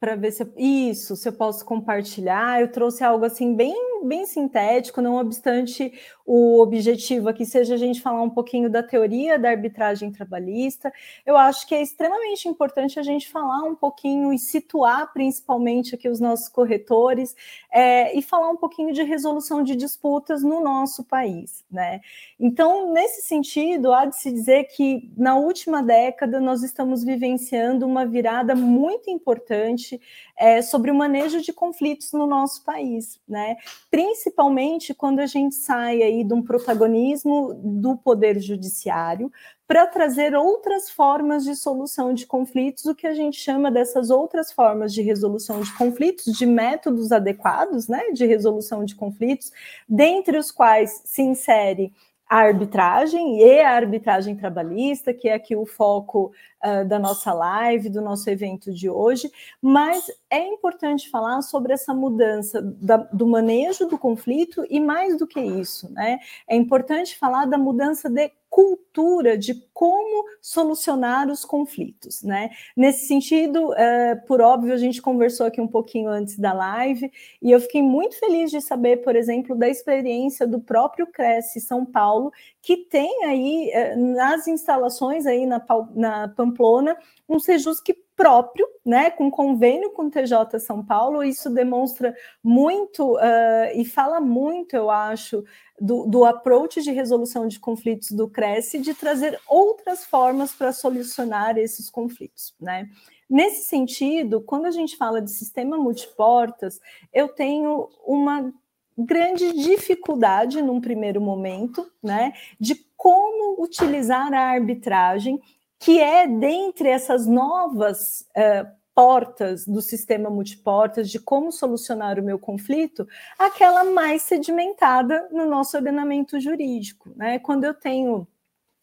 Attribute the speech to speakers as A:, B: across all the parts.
A: para ver se eu, isso, se eu posso compartilhar. Eu trouxe algo assim bem bem sintético, não obstante o objetivo aqui seja a gente falar um pouquinho da teoria da arbitragem trabalhista. Eu acho que é extremamente importante a gente falar um pouquinho e situar principalmente aqui os nossos corretores é, e falar um pouquinho de resolução de disputas no nosso país, né? Então, nesse sentido, há de se dizer que na última década nós estamos vivenciando uma virada muito importante é, sobre o manejo de conflitos no nosso país, né? Principalmente quando a gente sai aí de um protagonismo do poder judiciário para trazer outras formas de solução de conflitos, o que a gente chama dessas outras formas de resolução de conflitos, de métodos adequados, né, de resolução de conflitos, dentre os quais se insere a arbitragem e a arbitragem trabalhista, que é aqui o foco uh, da nossa live, do nosso evento de hoje, mas é importante falar sobre essa mudança da, do manejo do conflito e mais do que isso, né? É importante falar da mudança de cultura de como solucionar os conflitos, né? Nesse sentido, é, por óbvio, a gente conversou aqui um pouquinho antes da live e eu fiquei muito feliz de saber, por exemplo, da experiência do próprio Cresce São Paulo, que tem aí é, nas instalações aí na, na Pamplona um Sejus que próprio, né, com convênio com o TJ São Paulo, isso demonstra muito uh, e fala muito, eu acho, do, do approach de resolução de conflitos do Cresce, de trazer outras formas para solucionar esses conflitos, né? Nesse sentido, quando a gente fala de sistema multiportas, eu tenho uma grande dificuldade num primeiro momento, né, de como utilizar a arbitragem que é dentre essas novas uh, portas do sistema multiportas, de como solucionar o meu conflito, aquela mais sedimentada no nosso ordenamento jurídico. Né? Quando eu tenho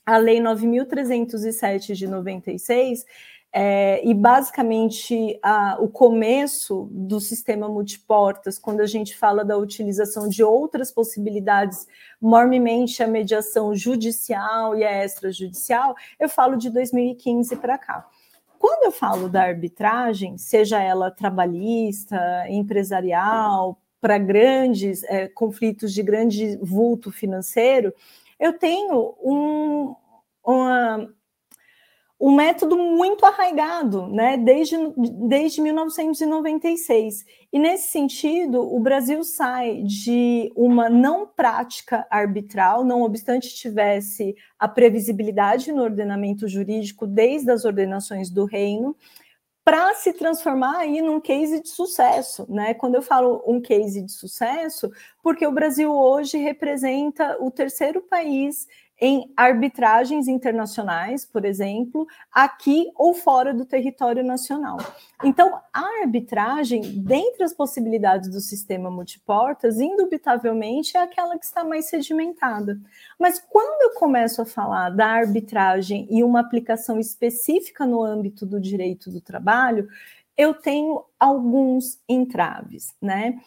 A: a Lei 9.307 de 96, é, e basicamente a, o começo do sistema multiportas, quando a gente fala da utilização de outras possibilidades, mormente a mediação judicial e a extrajudicial, eu falo de 2015 para cá. Quando eu falo da arbitragem, seja ela trabalhista, empresarial, para grandes é, conflitos de grande vulto financeiro, eu tenho um, uma, um método muito arraigado, né, desde, desde 1996. E nesse sentido, o Brasil sai de uma não prática arbitral, não obstante tivesse a previsibilidade no ordenamento jurídico desde as ordenações do reino, para se transformar aí num case de sucesso, né? Quando eu falo um case de sucesso, porque o Brasil hoje representa o terceiro país em arbitragens internacionais, por exemplo, aqui ou fora do território nacional. Então, a arbitragem, dentre as possibilidades do sistema multiportas, indubitavelmente é aquela que está mais sedimentada. Mas quando eu começo a falar da arbitragem e uma aplicação específica no âmbito do direito do trabalho, eu tenho alguns entraves, né?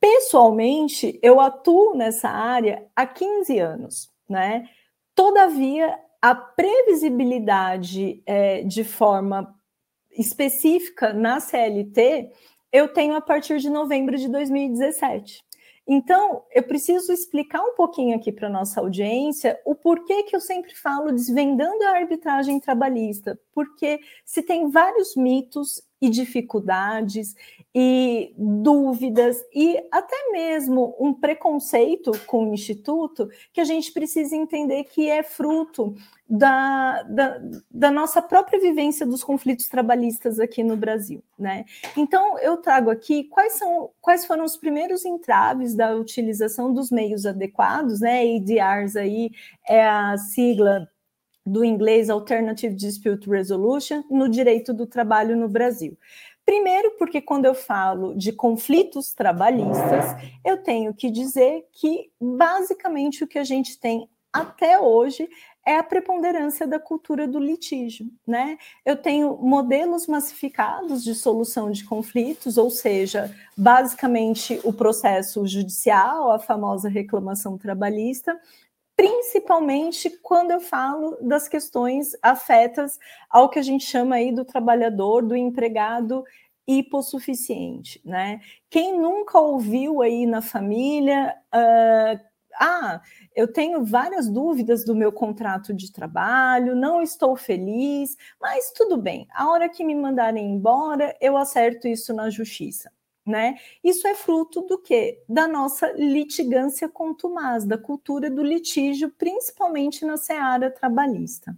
A: Pessoalmente, eu atuo nessa área há 15 anos né? Todavia, a previsibilidade é, de forma específica na CLT eu tenho a partir de novembro de 2017. Então, eu preciso explicar um pouquinho aqui para nossa audiência o porquê que eu sempre falo desvendando a arbitragem trabalhista, porque se tem vários mitos e dificuldades e dúvidas e até mesmo um preconceito com o Instituto que a gente precisa entender que é fruto da, da, da, nossa própria vivência dos conflitos trabalhistas aqui no Brasil. Né? Então, eu trago aqui quais, são, quais foram os primeiros entraves da utilização dos meios adequados, né? ADRs aí é a sigla do inglês Alternative Dispute Resolution no direito do trabalho no Brasil. Primeiro, porque quando eu falo de conflitos trabalhistas, eu tenho que dizer que basicamente o que a gente tem até hoje é a preponderância da cultura do litígio, né? Eu tenho modelos massificados de solução de conflitos, ou seja, basicamente o processo judicial, a famosa reclamação trabalhista, principalmente quando eu falo das questões afetas ao que a gente chama aí do trabalhador, do empregado hipossuficiente, né? Quem nunca ouviu aí na família, uh, ah, eu tenho várias dúvidas do meu contrato de trabalho, não estou feliz, mas tudo bem, a hora que me mandarem embora, eu acerto isso na justiça. Né? Isso é fruto do que? Da nossa litigância contumaz, da cultura do litígio, principalmente na seara trabalhista.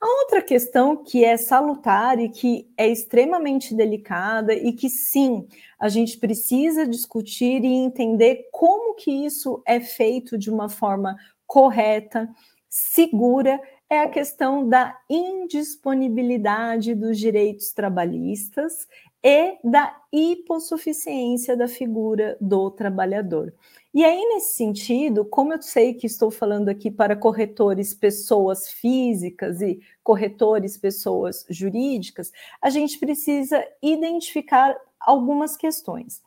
A: A outra questão que é salutar e que é extremamente delicada e que sim, a gente precisa discutir e entender como que isso é feito de uma forma correta, segura, é a questão da indisponibilidade dos direitos trabalhistas e da hipossuficiência da figura do trabalhador. E aí, nesse sentido, como eu sei que estou falando aqui para corretores pessoas físicas e corretores pessoas jurídicas, a gente precisa identificar algumas questões.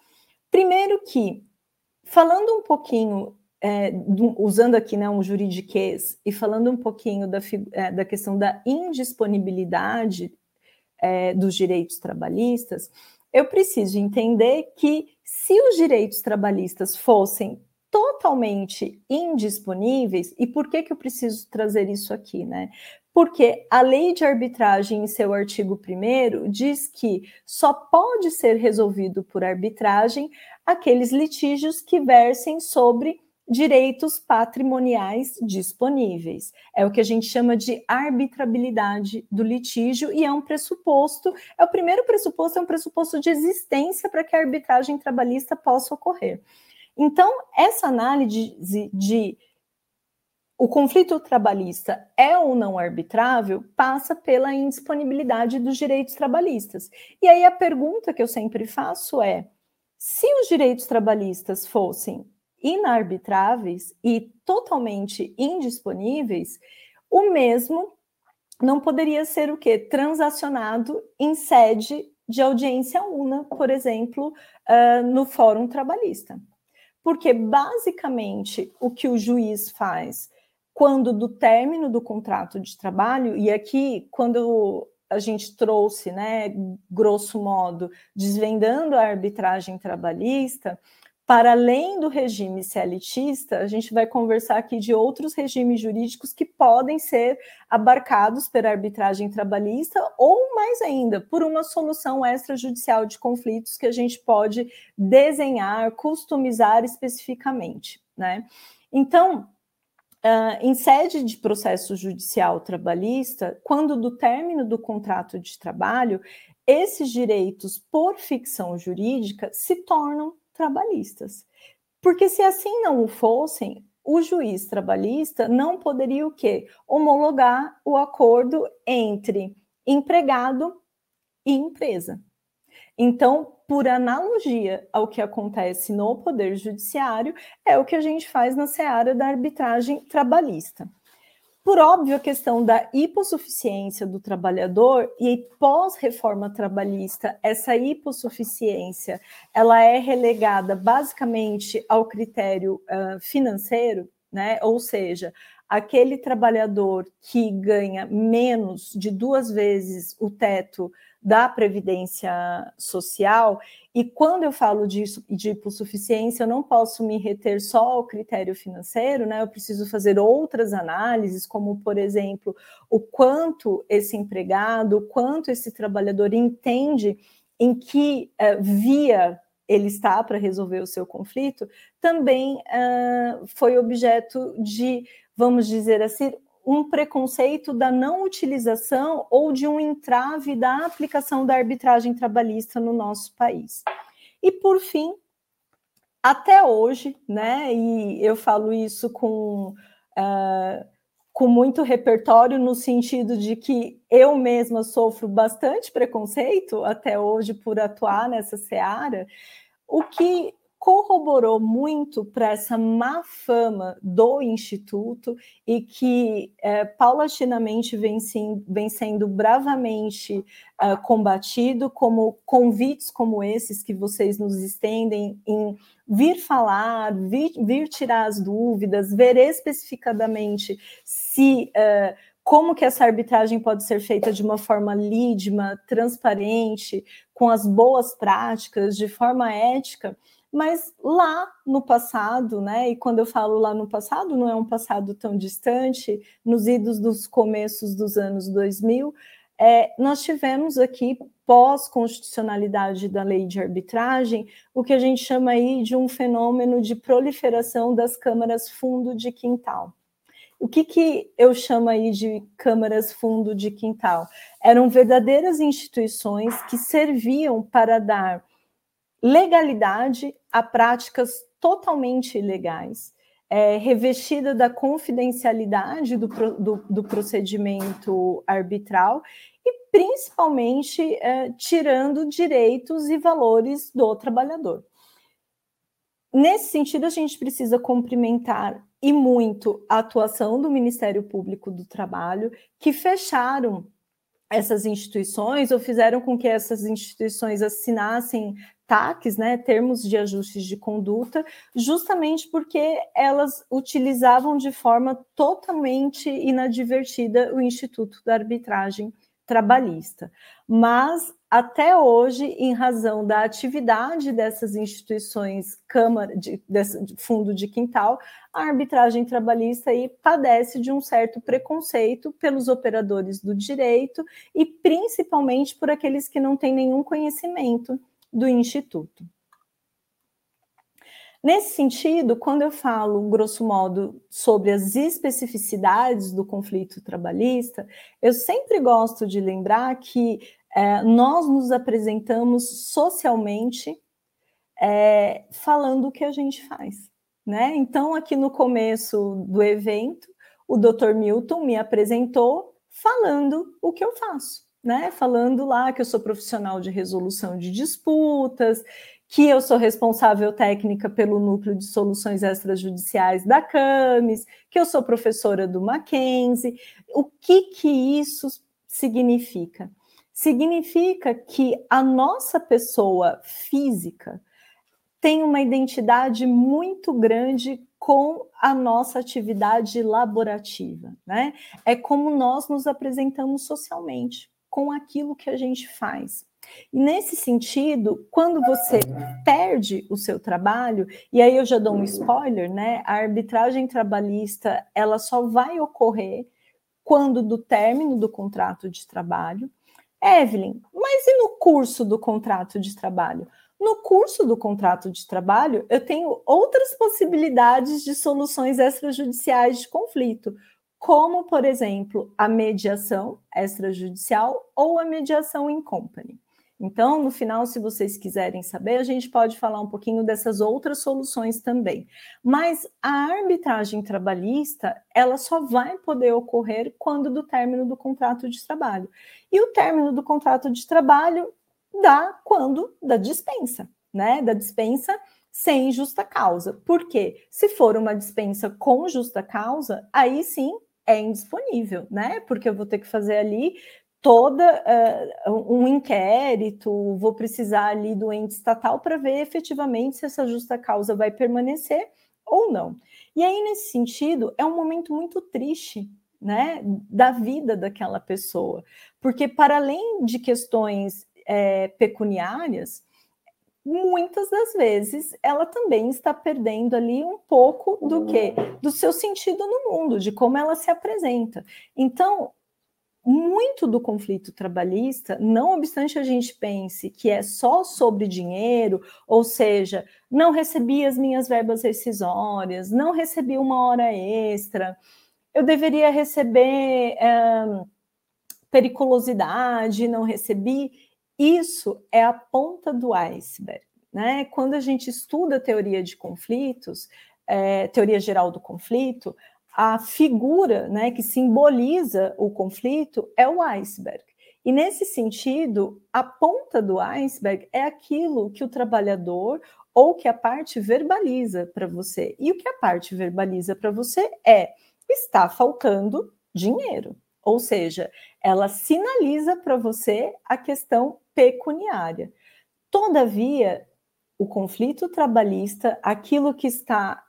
A: Primeiro que, falando um pouquinho, é, do, usando aqui né, um juridiquês e falando um pouquinho da, é, da questão da indisponibilidade é, dos direitos trabalhistas, eu preciso entender que se os direitos trabalhistas fossem totalmente indisponíveis, e por que, que eu preciso trazer isso aqui, né? Porque a lei de arbitragem, em seu artigo 1, diz que só pode ser resolvido por arbitragem aqueles litígios que versem sobre direitos patrimoniais disponíveis. É o que a gente chama de arbitrabilidade do litígio e é um pressuposto, é o primeiro pressuposto, é um pressuposto de existência para que a arbitragem trabalhista possa ocorrer. Então, essa análise de, de o conflito trabalhista é ou não arbitrável passa pela indisponibilidade dos direitos trabalhistas. E aí a pergunta que eu sempre faço é: se os direitos trabalhistas fossem inarbitráveis e totalmente indisponíveis, o mesmo não poderia ser o que? Transacionado em sede de audiência una, por exemplo, uh, no Fórum Trabalhista. Porque, basicamente, o que o juiz faz quando do término do contrato de trabalho, e aqui, quando a gente trouxe, né, grosso modo, desvendando a arbitragem trabalhista, para além do regime CLTista, a gente vai conversar aqui de outros regimes jurídicos que podem ser abarcados pela arbitragem trabalhista ou, mais ainda, por uma solução extrajudicial de conflitos que a gente pode desenhar, customizar especificamente. Né? Então, Uh, em sede de processo judicial trabalhista, quando do término do contrato de trabalho, esses direitos por ficção jurídica se tornam trabalhistas. Porque se assim não o fossem, o juiz trabalhista não poderia o quê? Homologar o acordo entre empregado e empresa. Então, por analogia ao que acontece no Poder Judiciário, é o que a gente faz na seara da arbitragem trabalhista. Por óbvio, a questão da hipossuficiência do trabalhador e pós-reforma trabalhista, essa hipossuficiência, ela é relegada basicamente ao critério uh, financeiro, né? Ou seja, aquele trabalhador que ganha menos de duas vezes o teto da Previdência Social, e quando eu falo disso, de hipossuficiência, eu não posso me reter só ao critério financeiro, né? Eu preciso fazer outras análises, como, por exemplo, o quanto esse empregado, o quanto esse trabalhador entende em que uh, via ele está para resolver o seu conflito, também uh, foi objeto de, vamos dizer assim, um preconceito da não utilização ou de um entrave da aplicação da arbitragem trabalhista no nosso país. E por fim, até hoje, né, e eu falo isso com, uh, com muito repertório, no sentido de que eu mesma sofro bastante preconceito até hoje por atuar nessa seara, o que corroborou muito para essa má fama do Instituto e que é, paulatinamente vem, sim, vem, sendo bravamente é, combatido, como convites como esses que vocês nos estendem em vir falar, vir, vir tirar as dúvidas, ver especificadamente se. É, como que essa arbitragem pode ser feita de uma forma lídima, transparente, com as boas práticas, de forma ética, mas lá no passado, né? E quando eu falo lá no passado, não é um passado tão distante, nos idos dos começos dos anos 2000, é, nós tivemos aqui, pós-constitucionalidade da lei de arbitragem, o que a gente chama aí de um fenômeno de proliferação das câmaras fundo de quintal. O que, que eu chamo aí de câmaras fundo de quintal? Eram verdadeiras instituições que serviam para dar legalidade a práticas totalmente ilegais, é, revestida da confidencialidade do, do, do, procedimento arbitral e principalmente é, tirando direitos e valores do trabalhador. Nesse sentido, a gente precisa cumprimentar e muito a atuação do Ministério Público do Trabalho, que fecharam essas instituições ou fizeram com que essas instituições assinassem TACs, né, termos de ajustes de conduta, justamente porque elas utilizavam de forma totalmente inadvertida o Instituto da Arbitragem Trabalhista. Mas até hoje, em razão da atividade dessas instituições, Câmara de, de Fundo de Quintal, a arbitragem trabalhista aí padece de um certo preconceito pelos operadores do direito e principalmente por aqueles que não têm nenhum conhecimento do Instituto. Nesse sentido, quando eu falo, grosso modo, sobre as especificidades do conflito trabalhista, eu sempre gosto de lembrar que é, nós nos apresentamos socialmente é, falando o que a gente faz. Né? Então, aqui no começo do evento, o Dr. Milton me apresentou falando o que eu faço né? Falando lá que eu sou profissional de resolução de disputas, que eu sou responsável técnica pelo núcleo de soluções extrajudiciais da CAMES, que eu sou professora do Mackenzie. O que que isso significa? Significa que a nossa pessoa física tem uma identidade muito grande com a nossa atividade laborativa, né? É como nós nos apresentamos socialmente com aquilo que a gente faz. E nesse sentido, quando você perde o seu trabalho, e aí eu já dou um spoiler, né? A arbitragem trabalhista, ela só vai ocorrer quando do término do contrato de trabalho. Evelyn, mas e no curso do contrato de trabalho? No curso do contrato de trabalho, eu tenho outras possibilidades de soluções extrajudiciais de conflito, como, por exemplo, a mediação extrajudicial ou a mediação em company. Então, no final, se vocês quiserem saber, a gente pode falar um pouquinho dessas outras soluções também. Mas a arbitragem trabalhista, ela só vai poder ocorrer quando do término do contrato de trabalho. E o término do contrato de trabalho dá quando da dispensa, né? Da dispensa sem justa causa. Por quê? Se for uma dispensa com justa causa, aí sim é indisponível, né? Porque eu vou ter que fazer ali toda uh, um inquérito, vou precisar ali do ente estatal para ver efetivamente se essa justa causa vai permanecer ou não. E aí, nesse sentido, é um momento muito triste, né, da vida daquela pessoa, porque para além de questões é, pecuniárias, muitas das vezes ela também está perdendo ali um pouco do que do seu sentido no mundo, de como ela se apresenta. Então, muito do conflito trabalhista, não obstante a gente pense que é só sobre dinheiro, ou seja, não recebi as minhas verbas rescisórias, não recebi uma hora extra, eu deveria receber é, periculosidade, não recebi isso é a ponta do iceberg. Né? Quando a gente estuda teoria de conflitos, é, teoria geral do conflito, a figura né, que simboliza o conflito é o iceberg. E nesse sentido, a ponta do iceberg é aquilo que o trabalhador ou que a parte verbaliza para você. E o que a parte verbaliza para você é: está faltando dinheiro. Ou seja, ela sinaliza para você a questão pecuniária. Todavia, o conflito trabalhista, aquilo que está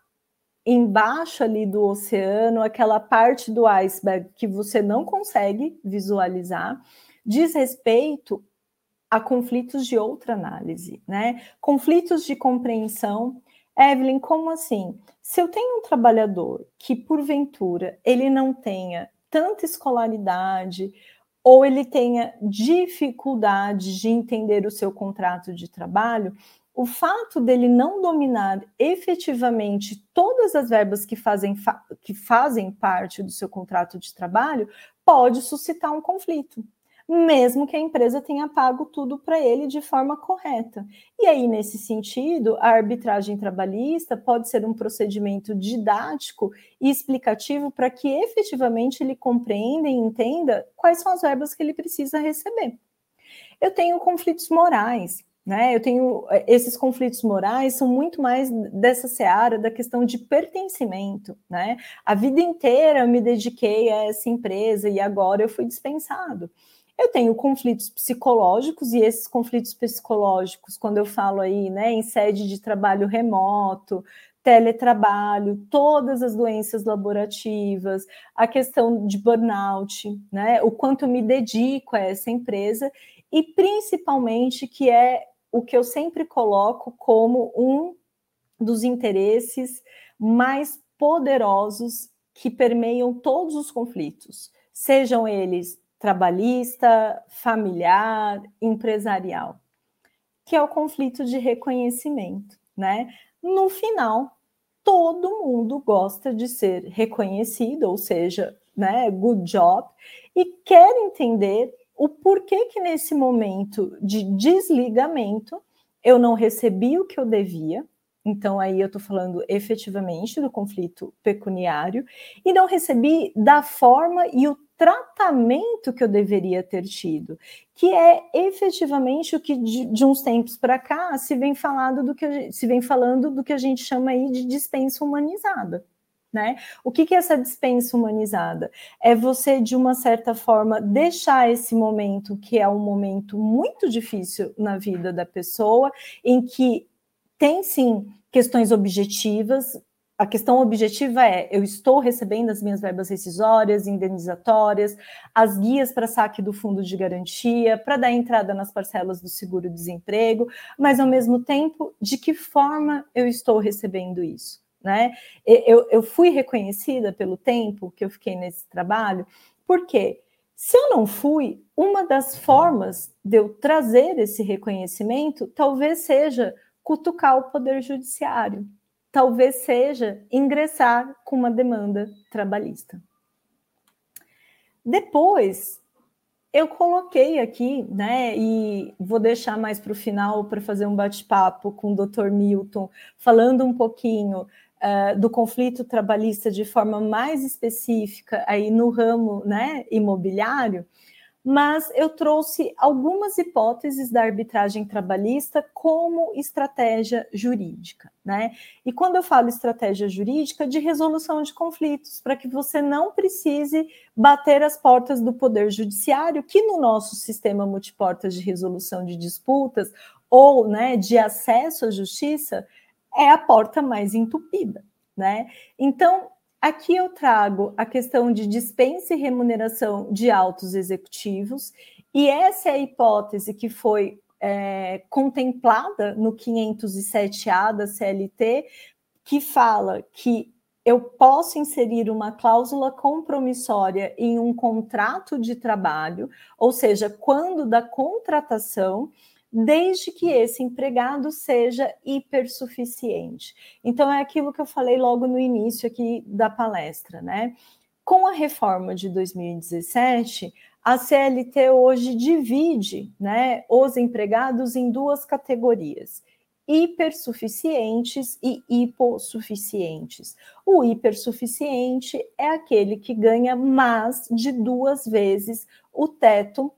A: embaixo ali do oceano, aquela parte do iceberg que você não consegue visualizar, diz respeito a conflitos de outra análise, né? Conflitos de compreensão. Evelyn, como assim? Se eu tenho um trabalhador que, porventura, ele não tenha tanta escolaridade ou ele tenha dificuldade de entender o seu contrato de trabalho, o fato dele não dominar efetivamente todas as verbas que fazem, que fazem parte do seu contrato de trabalho pode suscitar um conflito mesmo que a empresa tenha pago tudo para ele de forma correta. E aí, nesse sentido, a arbitragem trabalhista pode ser um procedimento didático e explicativo para que efetivamente ele compreenda e entenda quais são as verbas que ele precisa receber. Eu tenho conflitos morais, né? Eu tenho esses conflitos morais são muito mais dessa seara da questão de pertencimento, né? A vida inteira eu me dediquei a essa empresa e agora eu fui dispensado. Eu tenho conflitos psicológicos, e esses conflitos psicológicos, quando eu falo aí, né, em sede de trabalho remoto, teletrabalho, todas as doenças laborativas, a questão de burnout, né, o quanto me dedico a essa empresa, e principalmente que é o que eu sempre coloco como um dos interesses mais poderosos que permeiam todos os conflitos, sejam eles trabalhista, familiar, empresarial, que é o conflito de reconhecimento, né? No final, todo mundo gosta de ser reconhecido, ou seja, né, good job, e quer entender o porquê que nesse momento de desligamento eu não recebi o que eu devia, então, aí eu estou falando efetivamente do conflito pecuniário, e não recebi da forma e o tratamento que eu deveria ter tido, que é efetivamente o que de, de uns tempos para cá se vem falando do que se vem falando do que a gente chama aí de dispensa humanizada. Né? O que, que é essa dispensa humanizada? É você, de uma certa forma, deixar esse momento, que é um momento muito difícil na vida da pessoa, em que tem sim questões objetivas, a questão objetiva é: eu estou recebendo as minhas verbas rescisórias, indenizatórias, as guias para saque do fundo de garantia, para dar entrada nas parcelas do seguro-desemprego, mas ao mesmo tempo, de que forma eu estou recebendo isso? Né? Eu, eu fui reconhecida pelo tempo que eu fiquei nesse trabalho, porque se eu não fui, uma das formas de eu trazer esse reconhecimento talvez seja cutucar o poder judiciário talvez seja ingressar com uma demanda trabalhista. Depois, eu coloquei aqui, né, e vou deixar mais para o final para fazer um bate-papo com o Dr. Milton, falando um pouquinho uh, do conflito trabalhista de forma mais específica aí no ramo, né, imobiliário mas eu trouxe algumas hipóteses da arbitragem trabalhista como estratégia jurídica, né? E quando eu falo estratégia jurídica, de resolução de conflitos, para que você não precise bater as portas do Poder Judiciário, que no nosso sistema multiportas de resolução de disputas ou né, de acesso à justiça é a porta mais entupida, né? Então, Aqui eu trago a questão de dispensa e remuneração de altos executivos, e essa é a hipótese que foi é, contemplada no 507A da CLT, que fala que eu posso inserir uma cláusula compromissória em um contrato de trabalho, ou seja, quando da contratação desde que esse empregado seja hipersuficiente. Então, é aquilo que eu falei logo no início aqui da palestra, né? Com a reforma de 2017, a CLT hoje divide né, os empregados em duas categorias: hipersuficientes e hipossuficientes. O hipersuficiente é aquele que ganha mais de duas vezes o teto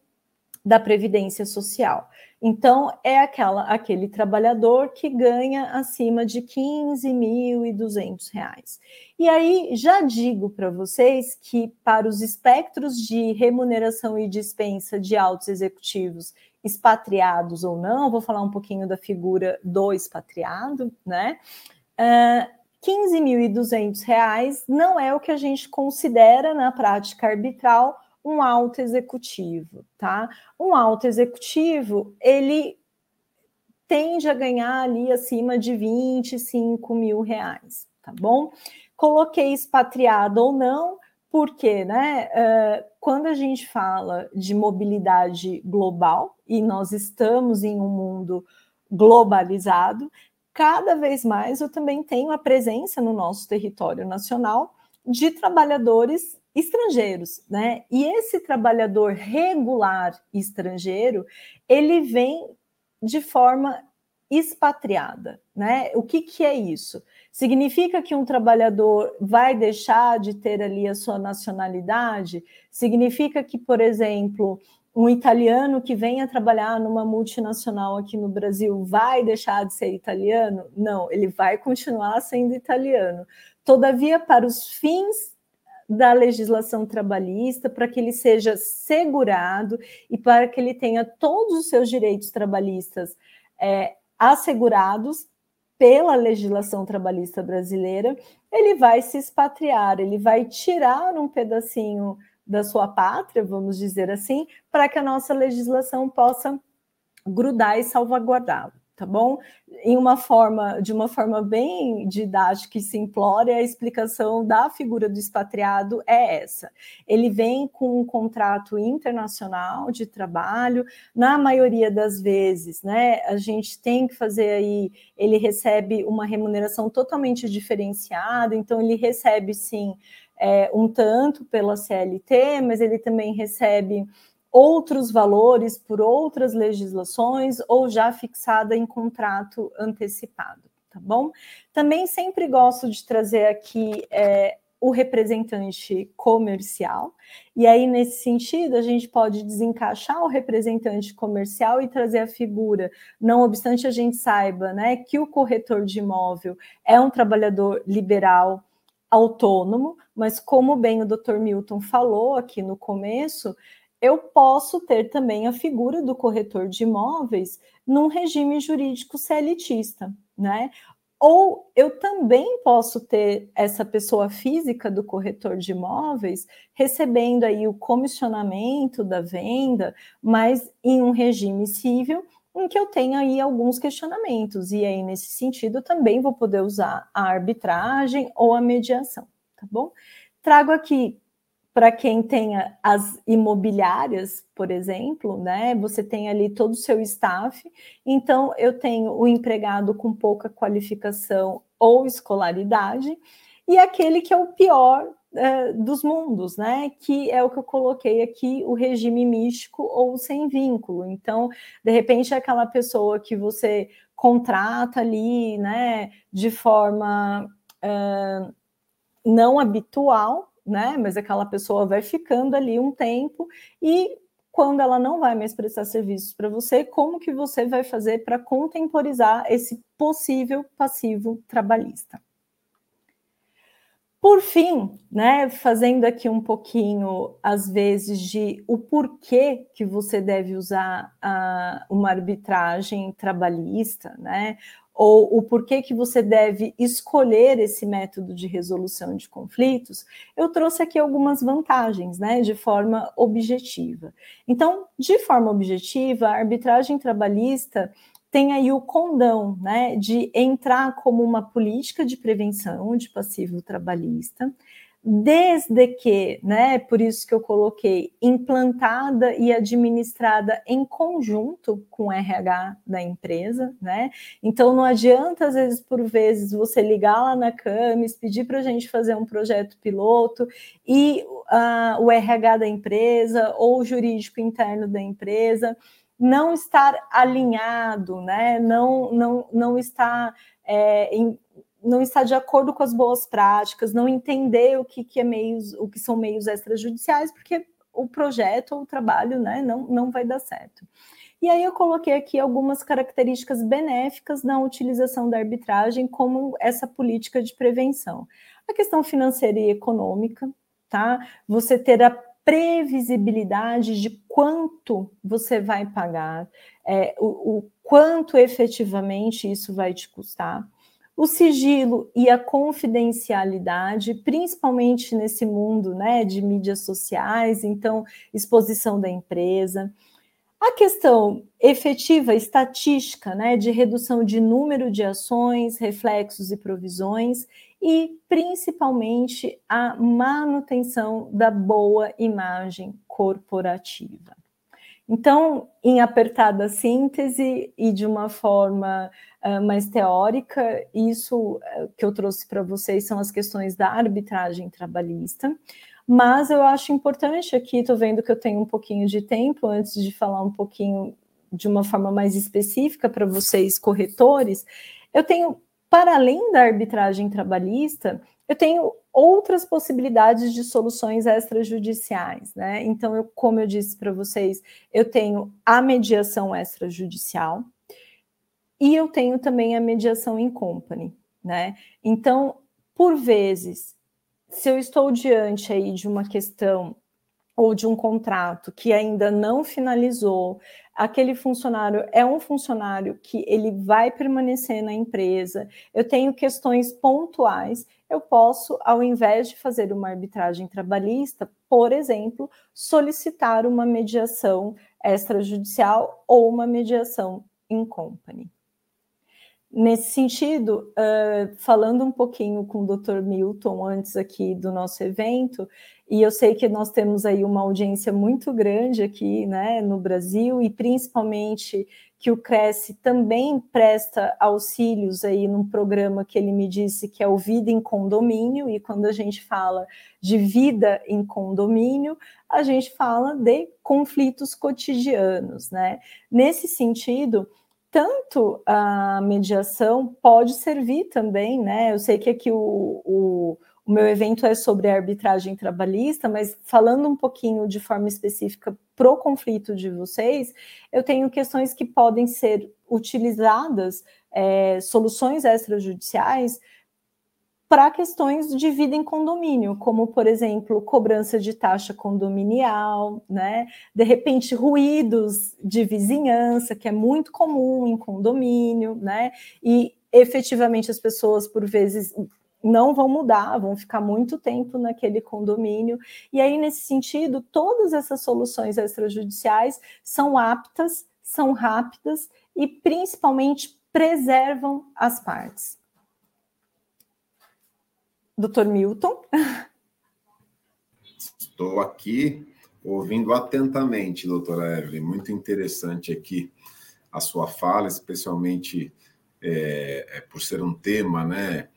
A: da Previdência Social. Então, é aquela, aquele trabalhador que ganha acima de R$ 15.200. E aí, já digo para vocês que, para os espectros de remuneração e dispensa de altos executivos, expatriados ou não, vou falar um pouquinho da figura do expatriado, né? Uh, R$ 15.200 não é o que a gente considera na prática arbitral um alto executivo, tá? Um alto executivo, ele tende a ganhar ali acima de 25 mil reais, tá bom? Coloquei expatriado ou não, porque, né, uh, quando a gente fala de mobilidade global, e nós estamos em um mundo globalizado, cada vez mais eu também tenho a presença no nosso território nacional de trabalhadores estrangeiros, né? E esse trabalhador regular estrangeiro, ele vem de forma expatriada, né? O que, que é isso? Significa que um trabalhador vai deixar de ter ali a sua nacionalidade? Significa que, por exemplo, um italiano que venha trabalhar numa multinacional aqui no Brasil vai deixar de ser italiano? Não, ele vai continuar sendo italiano. Todavia, para os fins da legislação trabalhista, para que ele seja segurado e para que ele tenha todos os seus direitos trabalhistas é, assegurados pela legislação trabalhista brasileira, ele vai se expatriar, ele vai tirar um pedacinho da sua pátria, vamos dizer assim, para que a nossa legislação possa grudar e salvaguardá-lo tá bom? Em uma forma, de uma forma bem didática e simplória, a explicação da figura do expatriado é essa. Ele vem com um contrato internacional de trabalho, na maioria das vezes, né? A gente tem que fazer aí, ele recebe uma remuneração totalmente diferenciada, então ele recebe sim é, um tanto pela CLT, mas ele também recebe outros valores por outras legislações ou já fixada em contrato antecipado, tá bom? Também sempre gosto de trazer aqui é, o representante comercial, e aí, nesse sentido, a gente pode desencaixar o representante comercial e trazer a figura, não obstante a gente saiba né, que o corretor de imóvel é um trabalhador liberal autônomo, mas como bem o Dr. Milton falou aqui no começo, eu posso ter também a figura do corretor de imóveis num regime jurídico celitista, né? Ou eu também posso ter essa pessoa física do corretor de imóveis recebendo aí o comissionamento da venda, mas em um regime civil em que eu tenho aí alguns questionamentos. E aí, nesse sentido, também vou poder usar a arbitragem ou a mediação, tá bom? Trago aqui para quem tenha as imobiliárias, por exemplo, né? Você tem ali todo o seu staff. Então, eu tenho o empregado com pouca qualificação ou escolaridade, e aquele que é o pior é, dos mundos, né? Que é o que eu coloquei aqui, o regime místico ou sem vínculo. Então, de repente, é aquela pessoa que você contrata ali, né, de forma uh, não habitual, né? Mas aquela pessoa vai ficando ali um tempo e quando ela não vai mais prestar serviços para você, como que você vai fazer para contemporizar esse possível passivo trabalhista? Por fim, né, fazendo aqui um pouquinho, às vezes, de o porquê que você deve usar a, uma arbitragem trabalhista, né, ou o porquê que você deve escolher esse método de resolução de conflitos, eu trouxe aqui algumas vantagens, né, de forma objetiva. Então, de forma objetiva, a arbitragem trabalhista tem aí o condão, né, de entrar como uma política de prevenção de passivo trabalhista, desde que, né, por isso que eu coloquei, implantada e administrada em conjunto com o RH da empresa, né? Então não adianta, às vezes, por vezes, você ligar lá na Camis, pedir para a gente fazer um projeto piloto e uh, o RH da empresa ou o jurídico interno da empresa não estar alinhado, né? Não, não, não está é, em, não está de acordo com as boas práticas, não entender o que, que é meios, o que são meios extrajudiciais, porque o projeto ou o trabalho né, não, não vai dar certo. E aí eu coloquei aqui algumas características benéficas na utilização da arbitragem como essa política de prevenção. A questão financeira e econômica, tá? Você ter a previsibilidade de quanto você vai pagar, é, o, o quanto efetivamente isso vai te custar. O sigilo e a confidencialidade, principalmente nesse mundo né, de mídias sociais, então, exposição da empresa. A questão efetiva, estatística, né, de redução de número de ações, reflexos e provisões, e principalmente a manutenção da boa imagem corporativa. Então, em apertada síntese e de uma forma uh, mais teórica, isso uh, que eu trouxe para vocês são as questões da arbitragem trabalhista. Mas eu acho importante aqui, estou vendo que eu tenho um pouquinho de tempo antes de falar um pouquinho de uma forma mais específica para vocês, corretores. Eu tenho, para além da arbitragem trabalhista, eu tenho outras possibilidades de soluções extrajudiciais, né? Então, eu, como eu disse para vocês, eu tenho a mediação extrajudicial e eu tenho também a mediação em company, né? Então, por vezes, se eu estou diante aí de uma questão ou de um contrato que ainda não finalizou, aquele funcionário é um funcionário que ele vai permanecer na empresa, eu tenho questões pontuais, eu posso, ao invés de fazer uma arbitragem trabalhista, por exemplo, solicitar uma mediação extrajudicial ou uma mediação in company. Nesse sentido, uh, falando um pouquinho com o Dr. Milton antes aqui do nosso evento, e eu sei que nós temos aí uma audiência muito grande aqui né, no Brasil, e principalmente que o Cresce também presta auxílios aí num programa que ele me disse que é o Vida em Condomínio, e quando a gente fala de vida em condomínio, a gente fala de conflitos cotidianos, né? Nesse sentido, tanto a mediação pode servir também, né? Eu sei que aqui o, o, o, meu evento é sobre arbitragem trabalhista, mas falando um pouquinho de forma específica pro conflito de vocês, eu tenho questões que podem ser utilizadas, é, soluções extrajudiciais, para questões de vida em condomínio, como, por exemplo, cobrança de taxa condominial, né? De repente, ruídos de vizinhança, que é muito comum em condomínio, né? E efetivamente as pessoas, por vezes, não vão mudar, vão ficar muito tempo naquele condomínio. E aí, nesse sentido, todas essas soluções extrajudiciais são aptas, são rápidas e principalmente preservam as partes. Doutor Milton.
B: Estou aqui ouvindo atentamente, doutora Evelyn. Muito interessante aqui a sua fala, especialmente é, é, por ser um tema, né?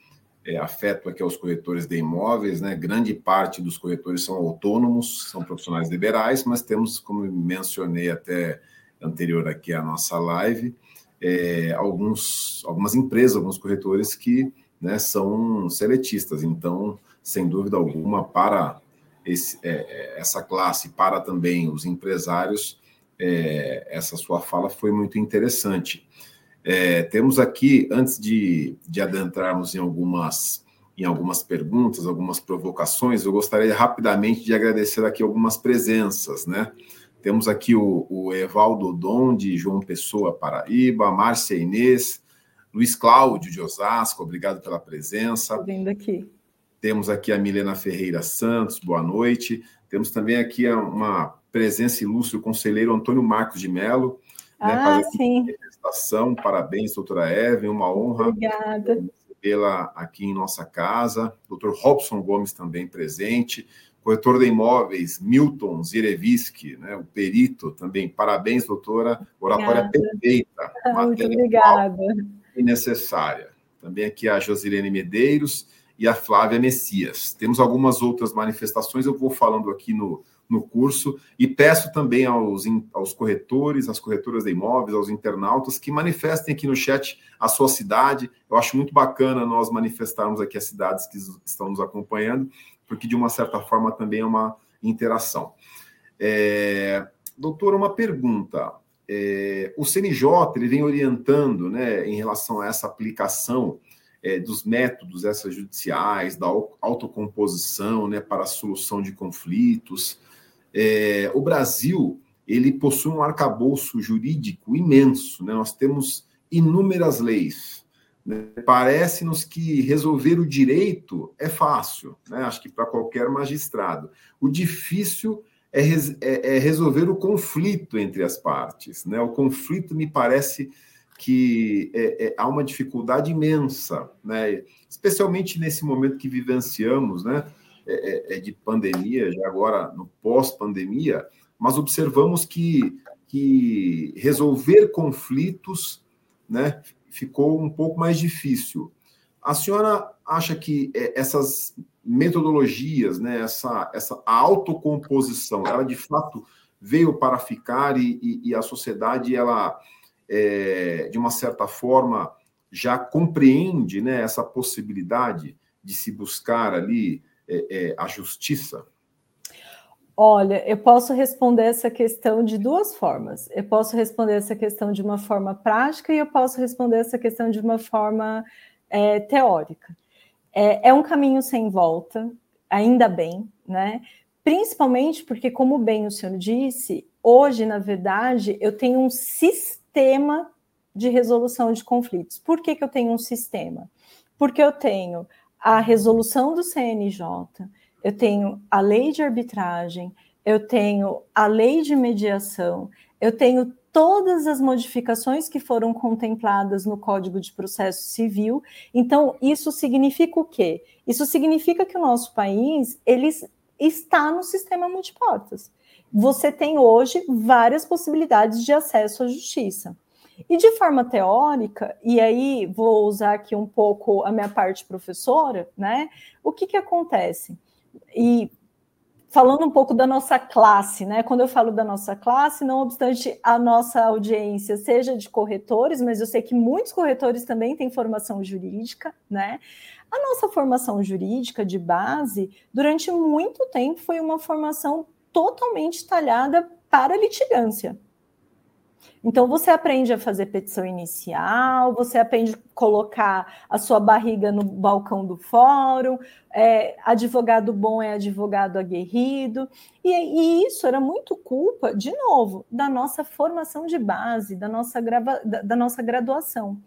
B: É, afeto aqui aos corretores de imóveis, né? Grande parte dos corretores são autônomos, são profissionais liberais, mas temos, como mencionei até anterior aqui à nossa live, é, alguns, algumas empresas, alguns corretores que né, são seletistas. Então, sem dúvida alguma, para esse, é, é, essa classe, para também os empresários, é, essa sua fala foi muito interessante. É, temos aqui, antes de, de adentrarmos em algumas, em algumas perguntas, algumas provocações, eu gostaria rapidamente de agradecer aqui algumas presenças, né? Temos aqui o, o Evaldo Dom, de João Pessoa, Paraíba, Márcia Inês, Luiz Cláudio de Osasco, obrigado pela presença.
A: Vindo aqui.
B: Temos aqui a Milena Ferreira Santos, boa noite. Temos também aqui uma presença ilustre, o conselheiro Antônio Marcos de Mello.
A: Né, ah, né, sim.
B: Manifestação. Parabéns, doutora Evelyn, uma honra.
A: Obrigada.
B: Recebê-la aqui em nossa casa. Doutor Robson Gomes também presente. Corretor de imóveis, Milton Zireviski, né, o perito também. Parabéns, doutora. Oratória
A: obrigada.
B: perfeita.
A: Muito obrigada
B: e necessária. Também aqui a Josilene Medeiros e a Flávia Messias. Temos algumas outras manifestações, eu vou falando aqui no, no curso, e peço também aos, aos corretores, às corretoras de imóveis, aos internautas, que manifestem aqui no chat a sua cidade. Eu acho muito bacana nós manifestarmos aqui as cidades que estão nos acompanhando, porque de uma certa forma também é uma interação. É, doutor, uma pergunta. É, o CNJ ele vem orientando né, em relação a essa aplicação é, dos métodos extrajudiciais, da autocomposição né, para a solução de conflitos. É, o Brasil ele possui um arcabouço jurídico imenso, né? nós temos inúmeras leis. Né? Parece-nos que resolver o direito é fácil, né? acho que para qualquer magistrado. O difícil é, é, é, resolver o conflito entre as partes. Né? O conflito me parece que é, é, há uma dificuldade imensa, né? especialmente nesse momento que vivenciamos, né? É, é, é de pandemia, já agora no pós-pandemia, mas observamos que, que resolver conflitos né, ficou um pouco mais difícil. A senhora acha que essas metodologias, né, essa, essa autocomposição, ela de fato veio para ficar e, e, e a sociedade ela é, de uma certa forma, já compreende né, essa possibilidade de se buscar ali é, é, a justiça?
A: Olha, eu posso responder essa questão de duas formas. Eu posso responder essa questão de uma forma prática e eu posso responder essa questão de uma forma é, teórica. É, é um caminho sem volta, ainda bem, né? Principalmente porque, como bem o senhor disse, hoje, na verdade, eu tenho um sistema de resolução de conflitos. Por que, que eu tenho um sistema? Porque eu tenho a resolução do CNJ, eu tenho a lei de arbitragem, eu tenho a lei de mediação, eu tenho todas as modificações que foram contempladas no Código de Processo Civil. Então, isso significa o quê? Isso significa que o nosso país ele está no sistema multiportas você tem hoje várias possibilidades de acesso à justiça. E de forma teórica, e aí vou usar aqui um pouco a minha parte professora, né? O que, que acontece? E falando um pouco da nossa classe, né? Quando eu falo da nossa classe, não obstante a nossa audiência seja de corretores, mas eu sei que muitos corretores também têm formação jurídica, né? A nossa formação jurídica de base, durante muito tempo, foi uma formação totalmente talhada para litigância. Então, você aprende a fazer petição inicial, você aprende a colocar a sua barriga no balcão do fórum, é, advogado bom é advogado aguerrido, e, e, isso era muito culpa, de novo, da nossa formação de base, da nossa, grava, da, da nossa graduação.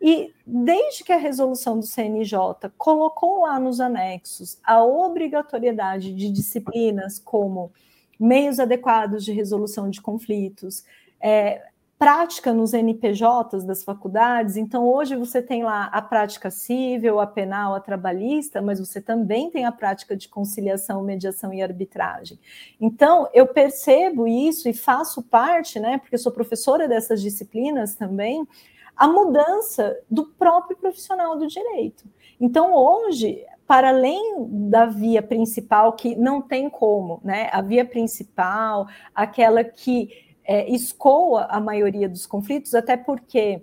A: E desde que a resolução do CNJ colocou lá nos anexos a obrigatoriedade de disciplinas como meios adequados de resolução de conflitos, é, prática nos NPJs das faculdades. Então, hoje você tem lá a prática civil, a penal, a trabalhista, mas você também tem a prática de conciliação, mediação e arbitragem. Então, eu percebo isso e faço parte, né, porque sou professora dessas disciplinas também, a mudança do próprio profissional do direito. Então, hoje, para além da via principal, que não tem como, né? A via principal, aquela que é, escoa a maioria dos conflitos, até porque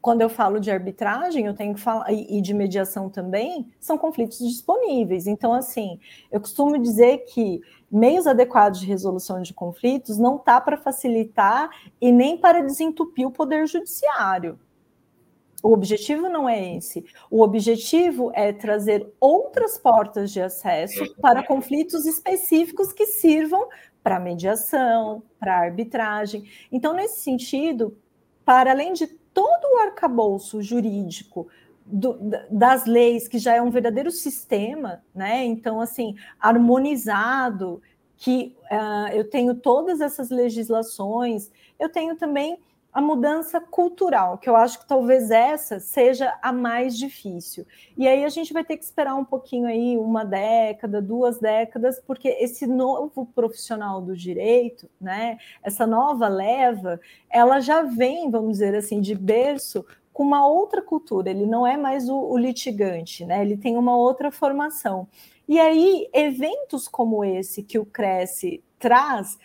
A: quando eu falo de arbitragem, eu tenho que falar, e, de mediação também, são conflitos disponíveis. Então, assim, eu costumo dizer que meios adequados de resolução de conflitos não tá para facilitar e nem para desentupir o poder judiciário. O objetivo não é esse. O objetivo é trazer outras portas de acesso para conflitos específicos que sirvam para mediação, para arbitragem. Então, nesse sentido, para além de todo o arcabouço jurídico do, das leis, que já é um verdadeiro sistema, né? Então, assim, harmonizado, que uh, eu tenho todas essas legislações, eu tenho também a mudança cultural, que eu acho que talvez essa seja a mais difícil. E aí a gente vai ter que esperar um pouquinho aí, uma década, duas décadas, porque esse novo profissional do direito, né, essa nova leva, ela já vem, vamos dizer assim, de berço com uma outra cultura, ele não é mais o, o litigante, né? Ele tem uma outra formação. E aí, eventos como esse que o Cresce traz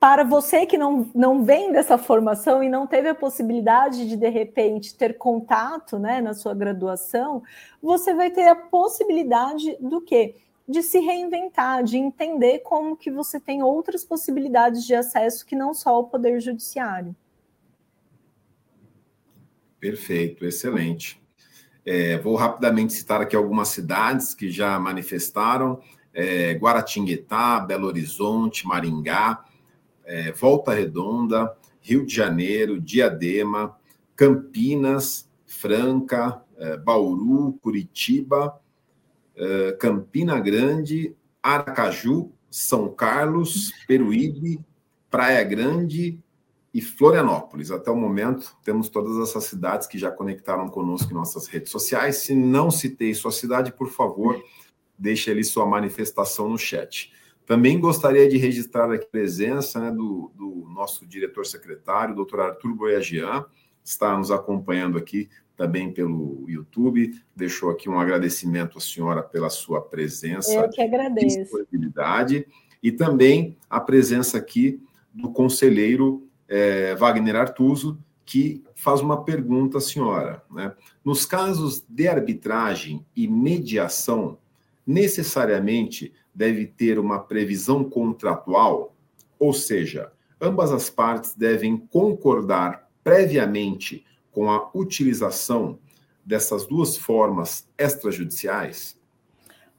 A: para você que não, não vem dessa formação e não teve a possibilidade de, de repente, ter contato né, na sua graduação, você vai ter a possibilidade do quê? de se reinventar, de entender como que você tem outras possibilidades de acesso que não só o poder judiciário.
B: Perfeito, excelente. É, vou rapidamente citar aqui algumas cidades que já manifestaram: é, Guaratinguetá, Belo Horizonte, Maringá, é, Volta Redonda, Rio de Janeiro, Diadema, Campinas, Franca, é, Bauru, Curitiba, é, Campina Grande, Aracaju, São Carlos, Peruíbe, Praia Grande, e Florianópolis. Até o momento, temos todas essas cidades que já conectaram conosco em nossas redes sociais. Se não citei sua cidade, por favor, deixe ali sua manifestação no chat. Também gostaria de registrar a presença né, do, do, nosso diretor-secretário, doutor Arthur Boyagian, está nos acompanhando aqui também pelo YouTube. Deixou aqui um agradecimento à senhora pela sua presença.
A: Eu que agradeço.
B: Disponibilidade. E também a presença aqui do conselheiro é, Wagner Artuso, que faz uma pergunta à senhora. Né? Nos casos de arbitragem e mediação, necessariamente deve ter uma previsão contratual, ou seja, ambas as partes devem concordar previamente com a utilização dessas duas formas extrajudiciais?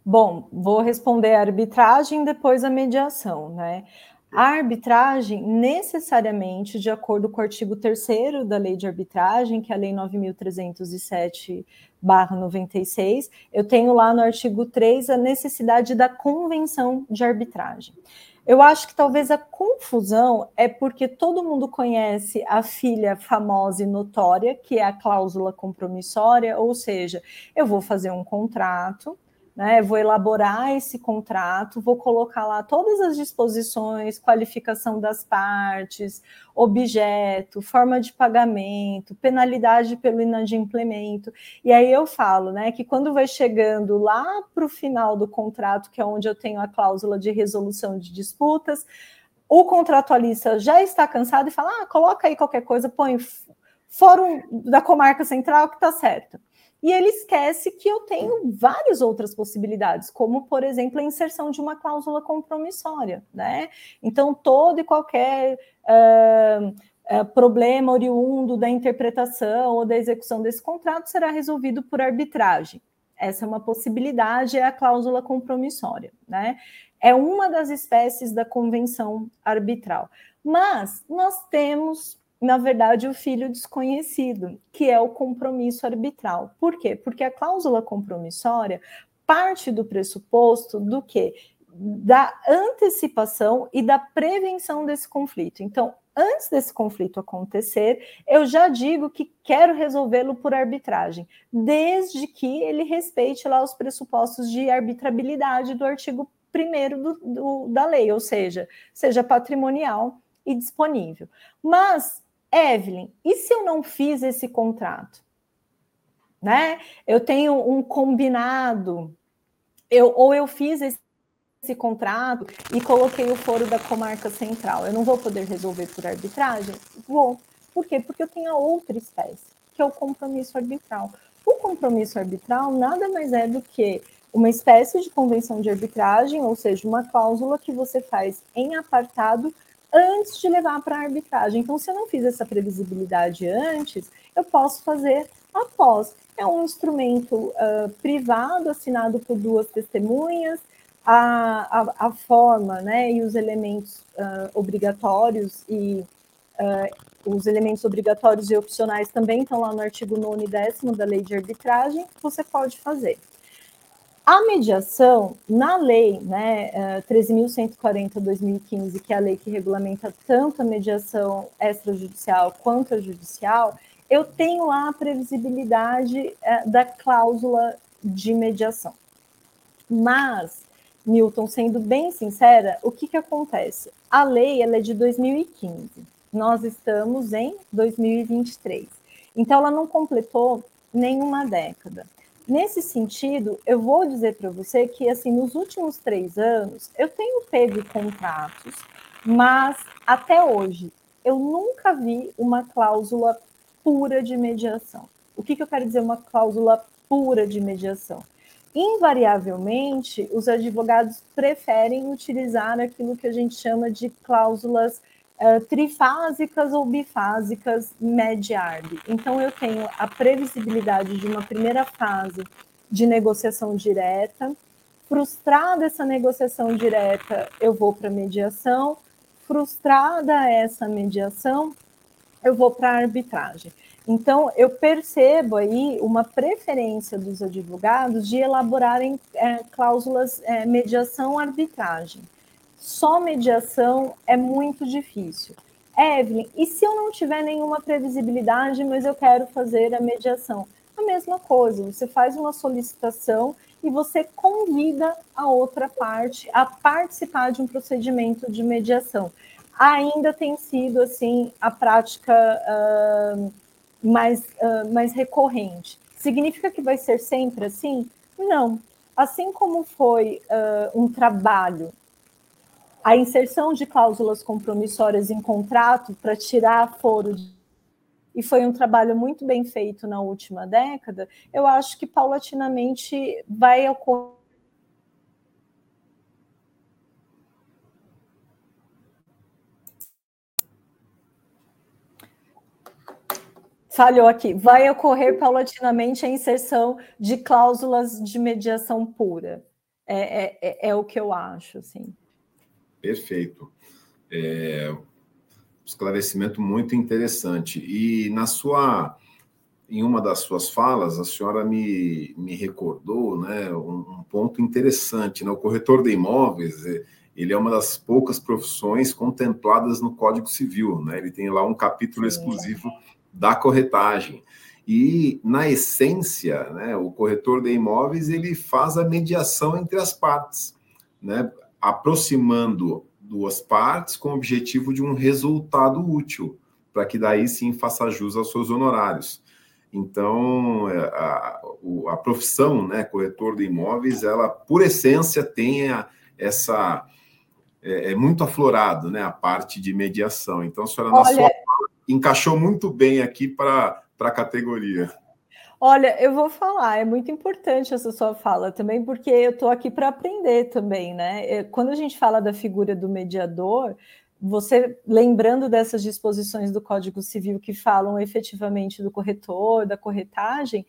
A: Bom, vou responder a arbitragem depois a mediação, né? A arbitragem, necessariamente, de acordo com o artigo 3 da Lei de Arbitragem, que é a Lei 9.307-96, eu tenho lá no artigo 3 a necessidade da convenção de arbitragem. Eu acho que talvez a confusão é porque todo mundo conhece a filha famosa e notória, que é a cláusula compromissória, ou seja, eu vou fazer um contrato, né? Vou elaborar esse contrato, vou colocar lá todas as disposições, qualificação das partes, objeto, forma de pagamento, penalidade pelo inadimplemento. E aí eu falo, né, que quando vai chegando lá para o final do contrato, que é onde eu tenho a cláusula de resolução de disputas, o contratualista já está cansado e fala: ah, coloca aí qualquer coisa, põe fórum da comarca central que está certo e ele esquece que eu tenho várias outras possibilidades, como, por exemplo, a inserção de uma cláusula compromissória, né? Então, todo e qualquer uh, uh, problema oriundo da interpretação ou da execução desse contrato será resolvido por arbitragem. Essa é uma possibilidade, é a cláusula compromissória, né? É uma das espécies da convenção arbitral. Mas nós temos na verdade, o filho desconhecido, que é o compromisso arbitral. Por quê? Porque a cláusula compromissória parte do pressuposto do que? Da antecipação e da prevenção desse conflito. Então, antes desse conflito acontecer, eu já digo que quero resolvê-lo por arbitragem, desde que ele respeite lá os pressupostos de arbitrabilidade do artigo 1 do, do, da lei, ou seja, seja patrimonial e disponível. Mas Evelyn, e se eu não fiz esse contrato? Né? Eu tenho um combinado, eu, ou eu fiz esse, esse contrato e coloquei o foro da comarca central. Eu não vou poder resolver por arbitragem? Vou. Por quê? Porque eu tenho a outra espécie, que é o compromisso arbitral. O compromisso arbitral nada mais é do que uma espécie de convenção de arbitragem, ou seja, uma cláusula que você faz em apartado antes de levar para a arbitragem. Então, se eu não fiz essa previsibilidade antes, eu posso fazer após. É um instrumento uh, privado assinado por duas testemunhas. A, a, a forma né, e os elementos uh, obrigatórios e uh, os elementos obrigatórios e opcionais também estão lá no artigo 9 e 10 da lei de arbitragem, você pode fazer. A mediação, na lei né, 13.140-2015, é, que é a lei que regulamenta tanto a mediação extrajudicial quanto a judicial, eu tenho lá a previsibilidade é, da cláusula de mediação. Mas, Milton, sendo bem sincera, o que, que acontece? A lei ela é de 2015, nós estamos em 2023. Então, ela não completou nenhuma década. Nesse sentido, eu vou dizer para você que, assim, nos últimos três anos, eu tenho pego contratos, mas até hoje eu nunca vi uma cláusula pura de mediação. O que, que eu quero dizer uma cláusula pura de mediação? invariavelmente, os advogados preferem utilizar aquilo que a gente chama de cláusulas uh, trifásicas ou bifásicas med-arb. Então, eu tenho a previsibilidade de uma primeira fase de negociação direta. Frustrada essa negociação direta, eu vou para mediação. Frustrada essa mediação, eu vou para arbitragem. Então, eu percebo aí uma preferência dos advogados de elaborarem é, cláusulas é, mediação-arbitragem. Só mediação é muito difícil. Evelyn, e se eu não tiver nenhuma previsibilidade, mas eu quero fazer a mediação? A mesma coisa, você faz uma solicitação e você convida a outra parte a participar de um procedimento de mediação. Ainda tem sido assim a prática. Uh, mais, uh, mais recorrente. Significa que vai ser sempre assim? Não. Assim como foi uh, um trabalho, a inserção de cláusulas compromissórias em contrato para tirar foro de e foi um trabalho muito bem feito na última década, eu acho que paulatinamente vai ocorrer falhou aqui. Vai ocorrer paulatinamente a inserção de cláusulas de mediação pura. É, é, é, é o que eu acho, assim.
B: Perfeito. É, esclarecimento muito interessante. E na sua, em uma das suas falas, a senhora me, me recordou, né, um, um ponto interessante. Né? O corretor de imóveis, é, ele é uma das poucas profissões contempladas no Código Civil, né? Ele tem lá um capítulo exclusivo da corretagem. E, na essência, né, o corretor de imóveis ele faz a mediação entre as partes, né, aproximando duas partes com o objetivo de um resultado útil, para que daí sim faça jus aos seus honorários. Então, é, a, a, profissão, né, corretor de imóveis, ela, por essência, tem a, essa. É, é, muito aflorado, né, a parte de mediação. Então, a senhora, Olha, na sua encaixou muito bem aqui para a categoria.
A: Olha, eu vou falar, é muito importante essa sua fala também, porque eu estou aqui para aprender também, né? É, quando a gente fala da figura do mediador, você lembrando dessas disposições do Código Civil que falam efetivamente do corretor, da corretagem,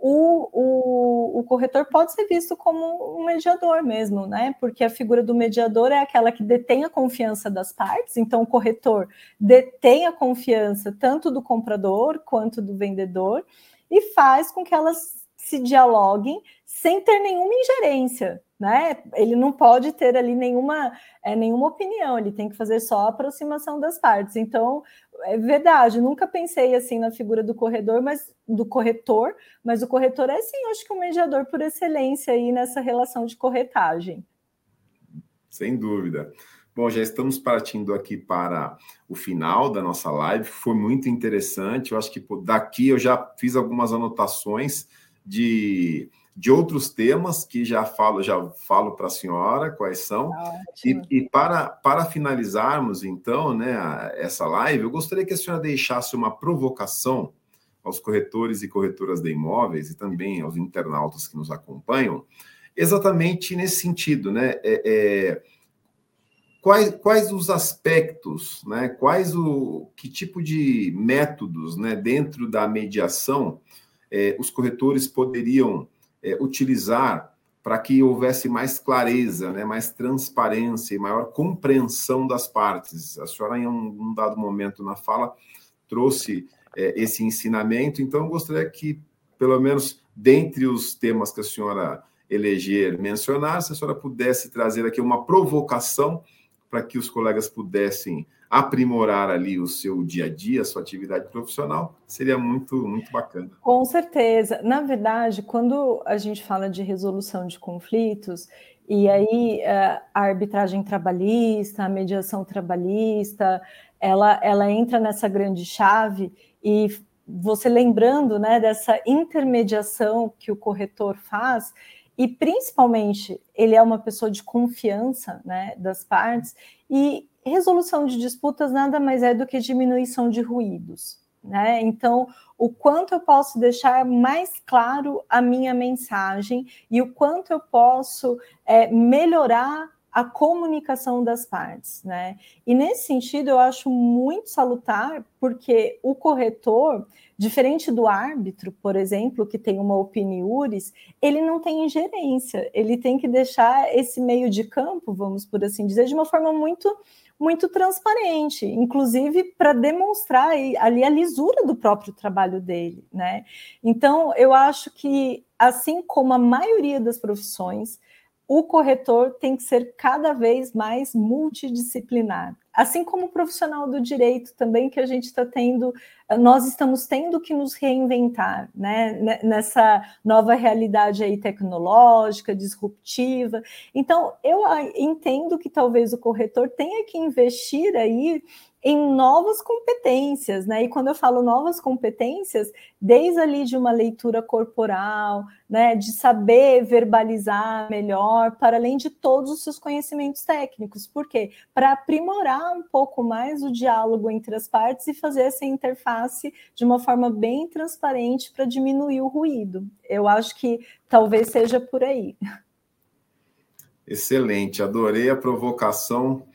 A: o, o, o, corretor pode ser visto como um mediador mesmo, né? Porque a figura do mediador é aquela que detém a confiança das partes, então o corretor detém a confiança tanto do comprador quanto do vendedor e faz com que elas se dialoguem sem ter nenhuma ingerência, né? Ele não pode ter ali nenhuma, é, nenhuma opinião, ele tem que fazer só a aproximação das partes. Então, é verdade, nunca pensei assim na figura do corredor, mas do corretor, mas o corretor é sim, acho que o mediador por excelência aí nessa relação de corretagem.
B: Sem dúvida. Bom, já estamos partindo aqui para o final da nossa live. Foi muito interessante. Eu acho que daqui eu já fiz algumas anotações de de outros temas que já falo, já falo para a senhora quais são. E, e, para, para finalizarmos, então, né, essa live, eu gostaria que a senhora deixasse uma provocação aos corretores e corretoras de imóveis e também aos internautas que nos acompanham, exatamente nesse sentido, né? É, é, quais, quais os aspectos, né? Quais o que tipo de métodos, né, dentro da mediação, é, os corretores poderiam é, utilizar para que houvesse mais clareza, né, mais transparência e maior compreensão das partes. A senhora, em um, um dado momento na fala, trouxe é, esse ensinamento, então eu gostaria que, pelo menos dentre os temas que a senhora eleger, mencionar, se a senhora pudesse trazer aqui uma provocação para que os colegas pudessem aprimorar ali o seu dia a dia, a sua atividade profissional, seria muito, muito bacana.
A: Com certeza. Na verdade, quando a gente fala de resolução de conflitos, e aí eh, a arbitragem trabalhista, a mediação trabalhista, ela, ela entra nessa grande chave e você lembrando né, dessa intermediação que o corretor faz, e principalmente ele é uma pessoa de confiança né, das partes, e resolução de disputas nada mais é do que diminuição de ruídos. né? Então, o quanto eu posso deixar mais claro a minha mensagem e o quanto eu posso é, melhorar a comunicação das partes, né? E nesse sentido eu acho muito salutar, porque o corretor, diferente do árbitro, por exemplo, que tem uma opiniúris, ele não tem ingerência, ele tem que deixar esse meio de campo, vamos por assim dizer, de uma forma muito muito transparente, inclusive para demonstrar ali a lisura do próprio trabalho dele, né? Então, eu acho que assim como a maioria das profissões, o corretor tem que ser cada vez mais multidisciplinar. Assim como o profissional do direito também, que a gente está tendo, nós estamos tendo que nos reinventar, né? Nessa nova realidade aí tecnológica, disruptiva. Então, eu entendo que talvez o corretor tenha que investir aí em novas competências, né? E quando eu falo novas competências, desde ali de uma leitura corporal, né, de saber verbalizar melhor, para além de todos os seus conhecimentos técnicos. Por quê? Para aprimorar um pouco mais o diálogo entre as partes e fazer essa interface de uma forma bem transparente para diminuir o ruído. Eu acho que talvez seja por aí.
B: Excelente, adorei a provocação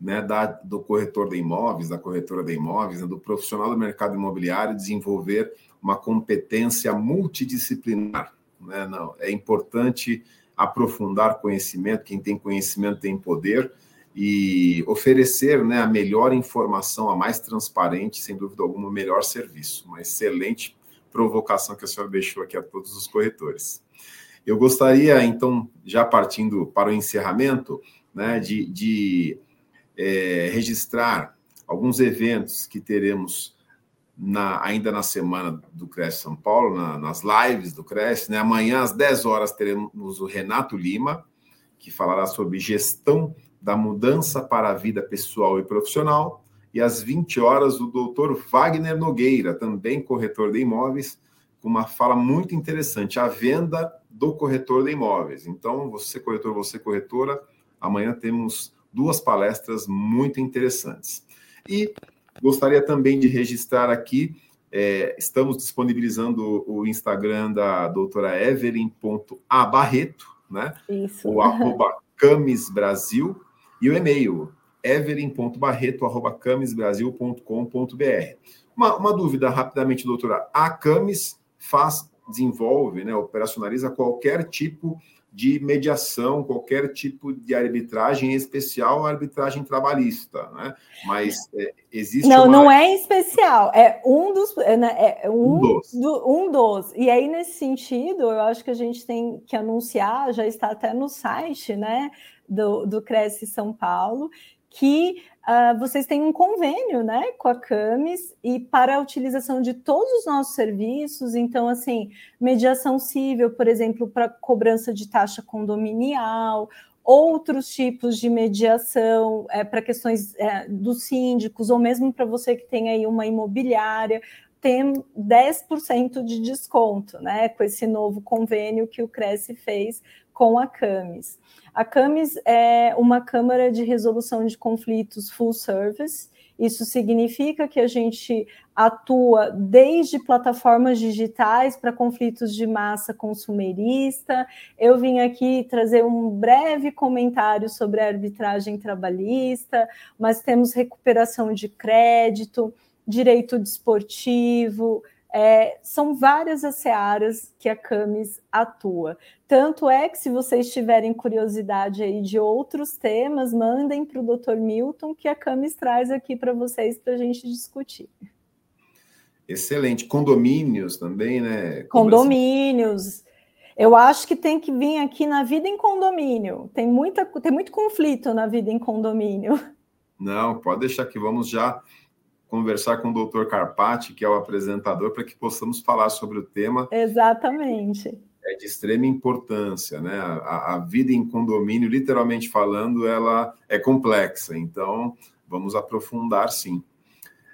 B: né, da, do corretor de imóveis, da corretora de imóveis, né, do profissional do mercado imobiliário desenvolver uma competência multidisciplinar. Né? Não, é importante aprofundar conhecimento, quem tem conhecimento tem poder, e oferecer né, a melhor informação, a mais transparente, sem dúvida alguma, o melhor serviço. Uma excelente provocação que a senhora deixou aqui a todos os corretores. Eu gostaria, então, já partindo para o encerramento, né, de, de é, registrar alguns eventos que teremos na, ainda na semana do Cresce São Paulo, na, nas lives do Cresce. Né? Amanhã, às 10 horas, teremos o Renato Lima, que falará sobre gestão da mudança para a vida pessoal e profissional. E às 20 horas, o doutor Wagner Nogueira, também corretor de imóveis, com uma fala muito interessante, a venda do corretor de imóveis. Então, você corretor, você corretora, amanhã temos duas palestras muito interessantes. E gostaria também de registrar aqui, é, estamos disponibilizando o Instagram da doutora Evelyn.abarreto, né? Isso. O arroba Camis Brasil e o e-mail evelyn.barreto.camisbrasil.com.br. Uma, uma dúvida rapidamente, doutora. A Camis faz, desenvolve, né, operacionaliza qualquer tipo de de mediação, qualquer tipo de arbitragem, em especial a arbitragem trabalhista, né? Mas é, existe
A: não, uma... não é especial, é um dos, é, né, é um, um, dos. Do, um dos. E aí nesse sentido, eu acho que a gente tem que anunciar, já está até no site, né, do, do Cresce São Paulo, que uh, vocês têm um convênio né, com a Camis e para a utilização de todos os nossos serviços, então, assim, mediação civil, por exemplo, para cobrança de taxa condominial, outros tipos de mediação é, para questões é, dos síndicos, ou mesmo para você que tem aí uma imobiliária, tem 10% de desconto, né? Com esse novo convênio que o Cresce fez com a Camis. A CAMES é uma Câmara de Resolução de Conflitos full service. Isso significa que a gente atua desde plataformas digitais para conflitos de massa consumerista. Eu vim aqui trazer um breve comentário sobre a arbitragem trabalhista, mas temos recuperação de crédito, direito desportivo, é, são várias as searas que a Camis atua. Tanto é que, se vocês tiverem curiosidade aí de outros temas, mandem para o Dr. Milton, que a Camis traz aqui para vocês para a gente discutir.
B: Excelente. Condomínios também, né?
A: Condomínios. Eu acho que tem que vir aqui na vida em condomínio. Tem, muita, tem muito conflito na vida em condomínio.
B: Não, pode deixar que vamos já conversar com o doutor Carpati, que é o apresentador, para que possamos falar sobre o tema.
A: Exatamente.
B: É de extrema importância, né? A, a vida em condomínio, literalmente falando, ela é complexa, então vamos aprofundar sim.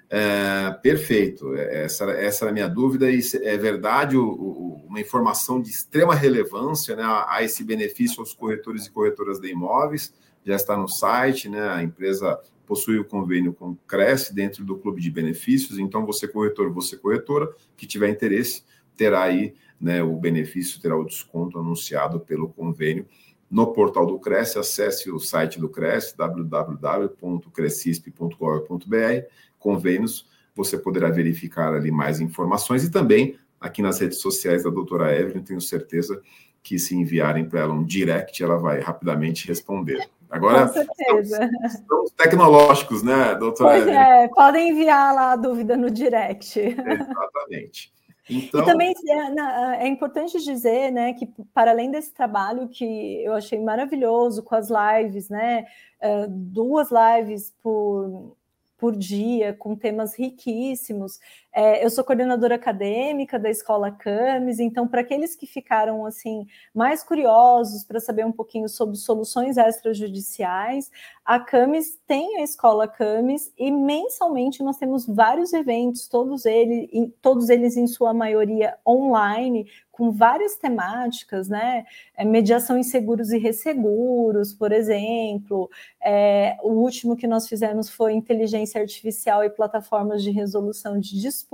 B: É, perfeito, essa, essa era a minha dúvida, e é verdade o, o, uma informação de extrema relevância né, a, a, esse benefício aos corretores e corretoras de imóveis, já está no site, né, a empresa possui o convênio com o Cresce dentro do clube de benefícios, então você corretor, você corretora, que tiver interesse, terá aí né, o benefício, terá o desconto anunciado pelo convênio no portal do Cresce, acesse o site do Cresce, www.crescisp.gov.br, convênios, você poderá verificar ali mais informações e também aqui nas redes sociais da doutora Evelyn, tenho certeza que se enviarem para ela um direct, ela vai rapidamente responder. Agora,
A: Com certeza.
B: Estamos, tecnológicos, né, doutora
A: pois é, podem enviar lá a dúvida no direct.
B: Exatamente. Então...
A: E também é, é, importante dizer, né, que para além desse trabalho que eu achei maravilhoso com as lives, né, é, duas lives por por dia, com temas riquíssimos. É, eu sou coordenadora acadêmica da Escola Camis, então, para aqueles que ficaram assim mais curiosos para saber um pouquinho sobre soluções extrajudiciais, a Camis tem a Escola Camis e mensalmente nós temos vários eventos, todos eles, todos eles em sua maioria online, com várias temáticas, né? É, mediação em seguros e resseguros, por exemplo. É, o último que nós fizemos foi inteligência artificial e plataformas de resolução de disputas.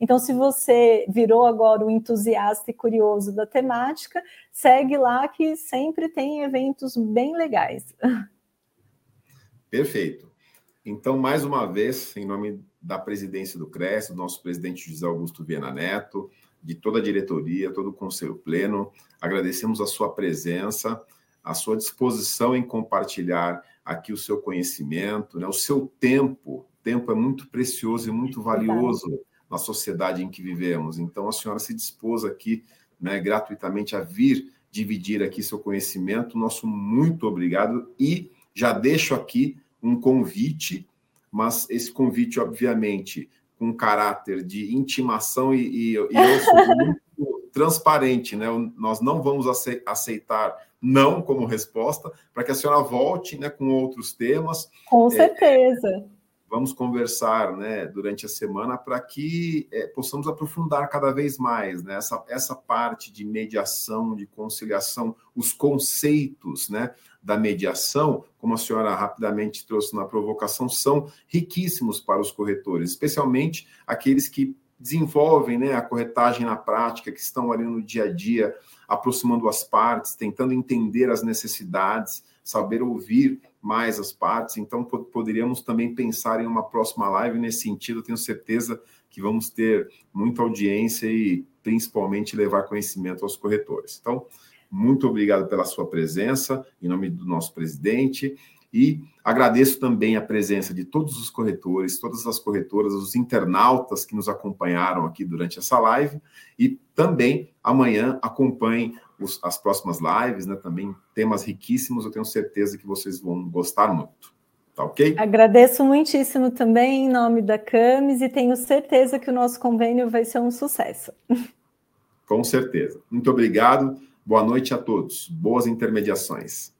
A: Então, se você virou agora um entusiasta e curioso da temática, segue lá que sempre tem eventos bem legais.
B: Perfeito. Então, mais uma vez, em nome da presidência do CRES, do nosso presidente José Augusto Viana Neto, de toda a diretoria, todo o conselho pleno. Agradecemos a sua presença, a sua disposição em compartilhar aqui o seu conhecimento, né? o seu tempo. Tempo é muito precioso e muito valioso na sociedade em que vivemos. Então, a senhora se dispôs aqui né, gratuitamente a vir dividir aqui seu conhecimento. Nosso muito obrigado e já deixo aqui um convite, mas esse convite, obviamente, com caráter de intimação e, e, e eu sou muito transparente, né? Nós não vamos aceitar não como resposta para que a senhora volte, né, com outros temas.
A: Com certeza. É,
B: vamos conversar, né, durante a semana para que é, possamos aprofundar cada vez mais, né, essa, essa parte de mediação, de conciliação, os conceitos, né, da mediação, como a senhora rapidamente trouxe na provocação, são riquíssimos para os corretores, especialmente aqueles que desenvolvem né, a corretagem na prática, que estão ali no dia a dia, aproximando as partes, tentando entender as necessidades, saber ouvir mais as partes. Então, poderíamos também pensar em uma próxima live nesse sentido. Tenho certeza que vamos ter muita audiência e principalmente levar conhecimento aos corretores. Então, muito obrigado pela sua presença, em nome do nosso presidente. E agradeço também a presença de todos os corretores, todas as corretoras, os internautas que nos acompanharam aqui durante essa live. E também amanhã acompanhem os, as próximas lives, né? Também temas riquíssimos, eu tenho certeza que vocês vão gostar muito. Tá ok?
A: Agradeço muitíssimo também em nome da CAMES e tenho certeza que o nosso convênio vai ser um sucesso.
B: Com certeza. Muito obrigado. Boa noite a todos. Boas intermediações.